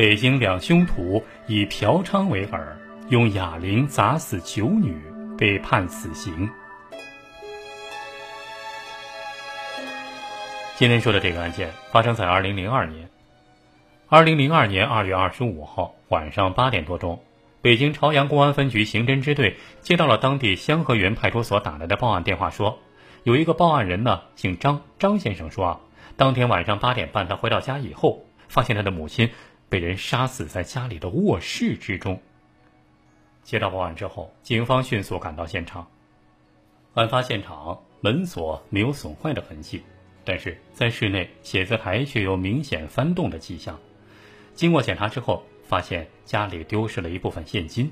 北京两凶徒以嫖娼为饵，用哑铃砸死九女，被判死刑。今天说的这个案件发生在二零零二年。二零零二年二月二十五号晚上八点多钟，北京朝阳公安分局刑侦支队接到了当地香河园派出所打来的报案电话，说有一个报案人呢，姓张，张先生说啊，当天晚上八点半他回到家以后，发现他的母亲被人杀死在家里的卧室之中。接到报案之后，警方迅速赶到现场，案发现场门锁没有损坏的痕迹。但是在室内写字台却有明显翻动的迹象。经过检查之后，发现家里丢失了一部分现金。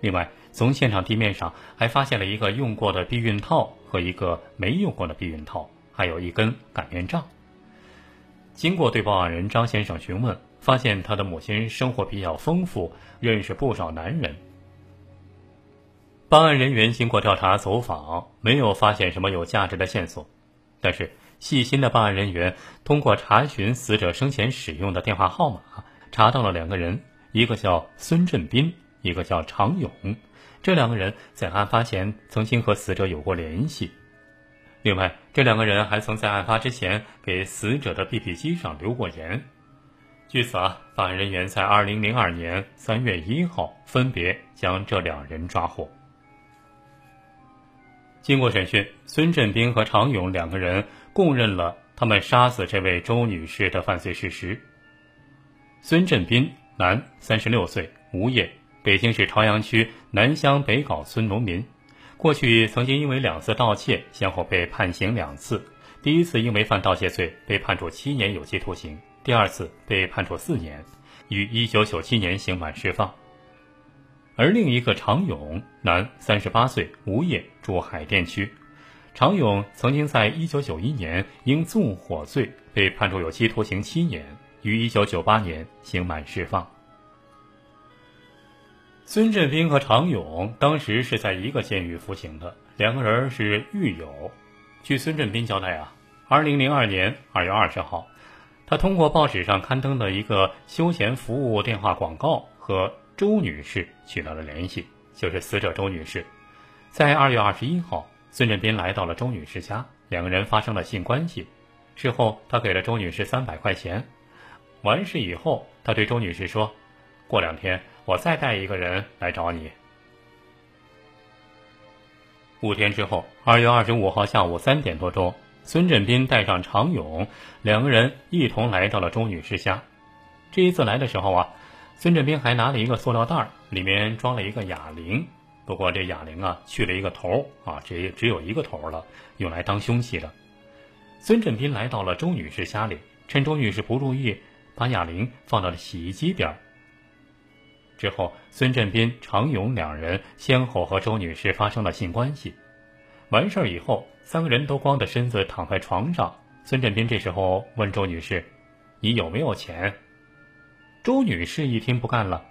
另外，从现场地面上还发现了一个用过的避孕套和一个没用过的避孕套，还有一根擀面杖。经过对报案人张先生询问，发现他的母亲生活比较丰富，认识不少男人。办案人员经过调查走访，没有发现什么有价值的线索，但是。细心的办案人员通过查询死者生前使用的电话号码，查到了两个人，一个叫孙振斌，一个叫常勇。这两个人在案发前曾经和死者有过联系。另外，这两个人还曾在案发之前给死者的 BP 机上留过言。据此啊，办案人员在二零零二年三月一号分别将这两人抓获。经过审讯，孙振兵和常勇两个人供认了他们杀死这位周女士的犯罪事实。孙振兵，男，三十六岁，无业，北京市朝阳区南乡北碕村农民。过去曾经因为两次盗窃，先后被判刑两次。第一次因为犯盗窃罪被判处七年有期徒刑，第二次被判处四年，于一九九七年刑满释放。而另一个常勇，男，三十八岁，无业，住海淀区。常勇曾经在一九九一年因纵火罪被判处有期徒刑七年，于一九九八年刑满释放。孙振兵和常勇当时是在一个监狱服刑的，两个人是狱友。据孙振兵交代啊，二零零二年二月二十号，他通过报纸上刊登的一个休闲服务电话广告和。周女士取得了联系，就是死者周女士。在二月二十一号，孙振斌来到了周女士家，两个人发生了性关系。事后，他给了周女士三百块钱。完事以后，他对周女士说：“过两天我再带一个人来找你。”五天之后，二月二十五号下午三点多钟，孙振斌带上常勇，两个人一同来到了周女士家。这一次来的时候啊。孙振斌还拿了一个塑料袋，里面装了一个哑铃。不过这哑铃啊，去了一个头啊，只只有一个头了，用来当凶器的。孙振斌来到了周女士家里，趁周女士不注意，把哑铃放到了洗衣机边。之后，孙振斌、常勇两人先后和周女士发生了性关系。完事儿以后，三个人都光着身子躺在床上。孙振斌这时候问周女士：“你有没有钱？”周女士一听不干了：“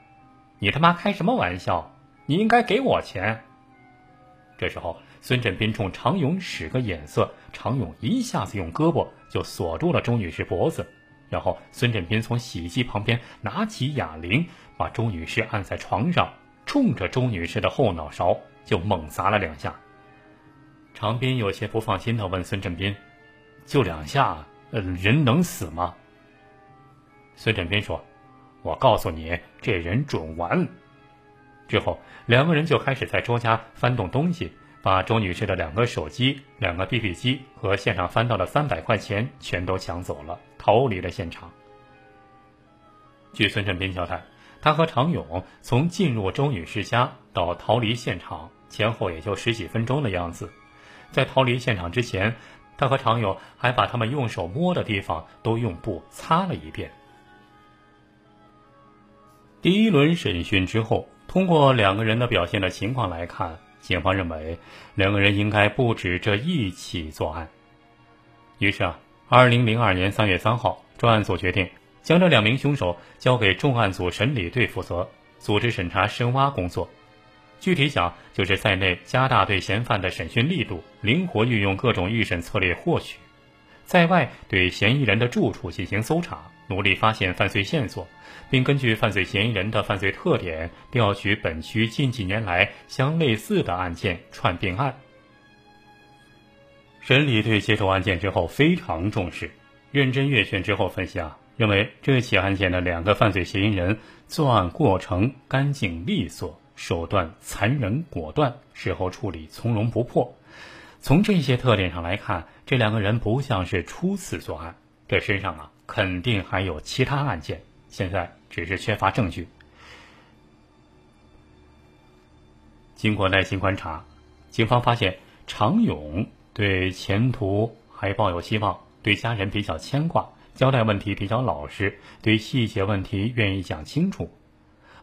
你他妈开什么玩笑？你应该给我钱。”这时候，孙振斌冲常勇使个眼色，常勇一下子用胳膊就锁住了周女士脖子，然后孙振斌从洗衣机旁边拿起哑铃，把周女士按在床上，冲着周女士的后脑勺就猛砸了两下。常斌有些不放心的问孙振斌：“就两下，呃，人能死吗？”孙振斌说。我告诉你，这人准完。之后，两个人就开始在周家翻动东西，把周女士的两个手机、两个 BB 机和现场翻到的三百块钱全都抢走了，逃离了现场。据孙振斌交代，他和常勇从进入周女士家到逃离现场前后也就十几分钟的样子。在逃离现场之前，他和常友还把他们用手摸的地方都用布擦了一遍。第一轮审讯之后，通过两个人的表现的情况来看，警方认为两个人应该不止这一起作案。于是啊，二零零二年三月三号，专案组决定将这两名凶手交给重案组审理队负责，组织审查深挖工作。具体讲，就是在内加大对嫌犯的审讯力度，灵活运用各种预审策略获取；在外对嫌疑人的住处进行搜查。努力发现犯罪线索，并根据犯罪嫌疑人的犯罪特点，调取本区近几年来相类似的案件串并案。审理队接手案件之后非常重视，认真阅卷之后分析啊，认为这起案件的两个犯罪嫌疑人作案过程干净利索，手段残忍果断，事后处理从容不迫。从这些特点上来看，这两个人不像是初次作案，这身上啊肯定还有其他案件，现在只是缺乏证据。经过耐心观察，警方发现常勇。对前途还抱有希望，对家人比较牵挂，交代问题比较老实，对细节问题愿意讲清楚。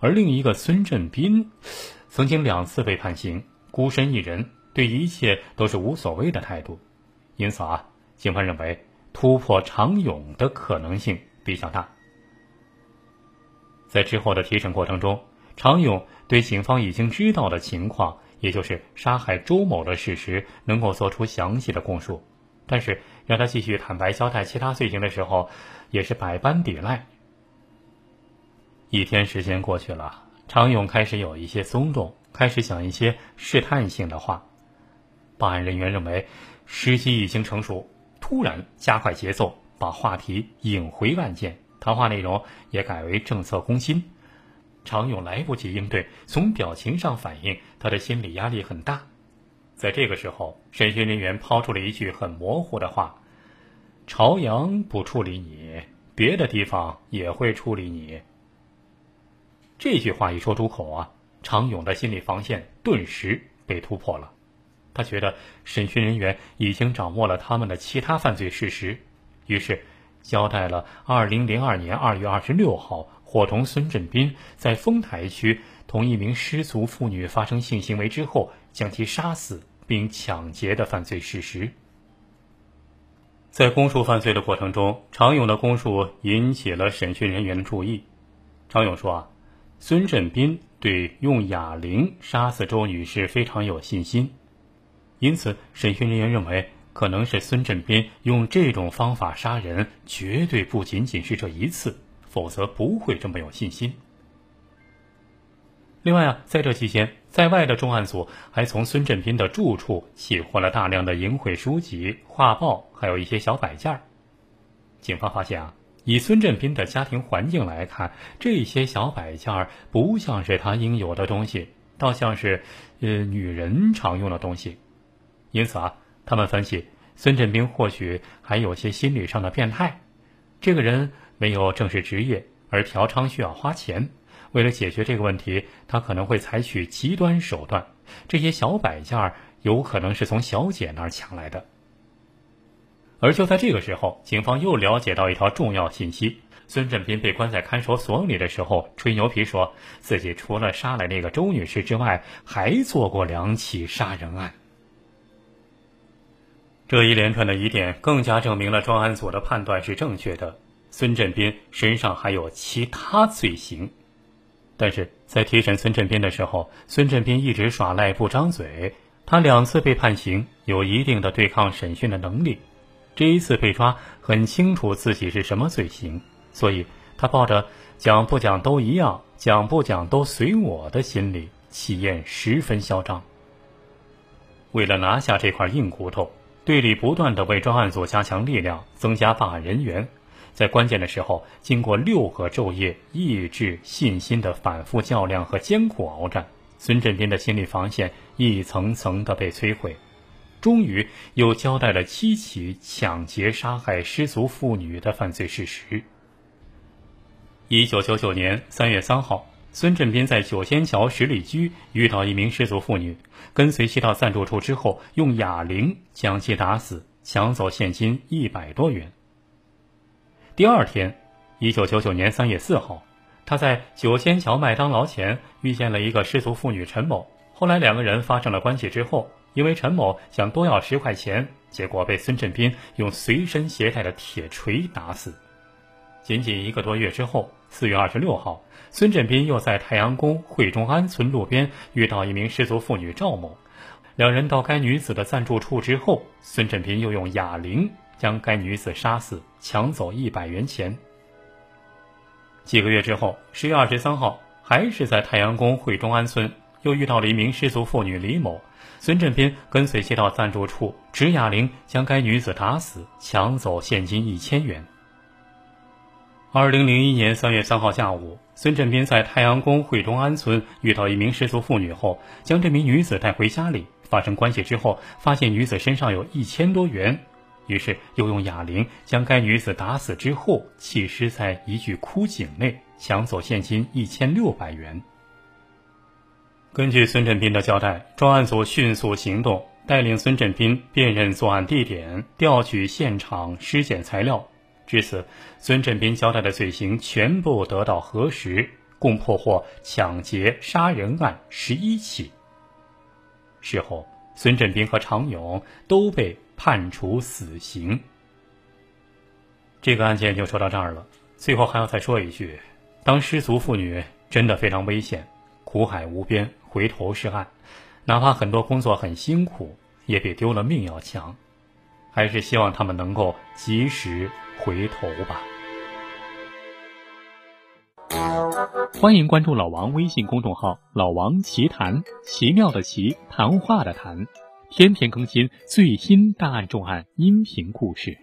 而另一个孙振斌，曾经两次被判刑，孤身一人，对一切都是无所谓的态度。因此啊，警方认为突破常勇的可能性比较大。在之后的提审过程中，常勇对警方已经知道的情况。也就是杀害周某的事实能够做出详细的供述，但是让他继续坦白交代其他罪行的时候，也是百般抵赖。一天时间过去了，常勇开始有一些松动，开始讲一些试探性的话。办案人员认为时机已经成熟，突然加快节奏，把话题引回案件，谈话内容也改为政策攻心。常勇来不及应对，从表情上反映他的心理压力很大。在这个时候，审讯人员抛出了一句很模糊的话：“朝阳不处理你，别的地方也会处理你。”这句话一说出口啊，常勇的心理防线顿时被突破了。他觉得审讯人员已经掌握了他们的其他犯罪事实，于是交代了2002年2月26号。伙同孙振斌在丰台区同一名失足妇女发生性行为之后，将其杀死并抢劫的犯罪事实。在供述犯罪的过程中，常勇的供述引起了审讯人员的注意。常勇说：“啊，孙振斌对用哑铃杀死周女士非常有信心，因此审讯人员认为，可能是孙振斌用这种方法杀人，绝对不仅仅是这一次。”否则不会这么有信心。另外啊，在这期间，在外的重案组还从孙振斌的住处起获了大量的淫秽书籍、画报，还有一些小摆件儿。警方发现啊，以孙振斌的家庭环境来看，这些小摆件儿不像是他应有的东西，倒像是呃女人常用的东西。因此啊，他们分析孙振斌或许还有些心理上的变态。这个人。没有正式职业，而嫖娼需要花钱。为了解决这个问题，他可能会采取极端手段。这些小摆件儿有可能是从小姐那儿抢来的。而就在这个时候，警方又了解到一条重要信息：孙振斌被关在看守所里的时候，吹牛皮说自己除了杀了那个周女士之外，还做过两起杀人案。这一连串的疑点，更加证明了专案组的判断是正确的。孙振斌身上还有其他罪行，但是在提审孙振斌的时候，孙振斌一直耍赖不张嘴。他两次被判刑，有一定的对抗审讯的能力。这一次被抓，很清楚自己是什么罪行，所以他抱着讲不讲都一样，讲不讲都随我的心理，气焰十分嚣张。为了拿下这块硬骨头，队里不断的为专案组加强力量，增加办案人员。在关键的时候，经过六个昼夜、意志、信心的反复较量和艰苦鏖战，孙振斌的心理防线一层层的被摧毁，终于又交代了七起抢劫、杀害失足妇女的犯罪事实。一九九九年三月三号，孙振斌在九仙桥十里居遇到一名失足妇女，跟随其到暂住处之后，用哑铃将其打死，抢走现金一百多元。第二天，一九九九年三月四号，他在九仙桥麦当劳前遇见了一个失足妇女陈某。后来两个人发生了关系之后，因为陈某想多要十块钱，结果被孙振斌用随身携带的铁锤打死。仅仅一个多月之后，四月二十六号，孙振斌又在太阳宫惠中安村路边遇到一名失足妇女赵某，两人到该女子的暂住处之后，孙振斌又用哑铃。将该女子杀死，抢走一百元钱。几个月之后，十月二十三号，还是在太阳宫惠中安村，又遇到了一名失足妇女李某。孙振斌跟随其到暂住处，执哑铃将该女子打死，抢走现金一千元。二零零一年三月三号下午，孙振斌在太阳宫惠中安村遇到一名失足妇女后，将这名女子带回家里。发生关系之后，发现女子身上有一千多元，于是又用哑铃将该女子打死之后，弃尸在一具枯井内，抢走现金一千六百元。根据孙振斌的交代，专案组迅速行动，带领孙振斌辨认作案地点，调取现场尸检材料。至此，孙振斌交代的罪行全部得到核实，共破获抢劫、杀人案十一起。事后，孙振斌和常勇都被判处死刑。这个案件就说到这儿了。最后还要再说一句：当失足妇女真的非常危险，苦海无边，回头是岸。哪怕很多工作很辛苦，也比丢了命要强。还是希望他们能够及时回头吧。欢迎关注老王微信公众号“老王奇谈”，奇妙的奇，谈话的谈，天天更新最新大案重案音频故事。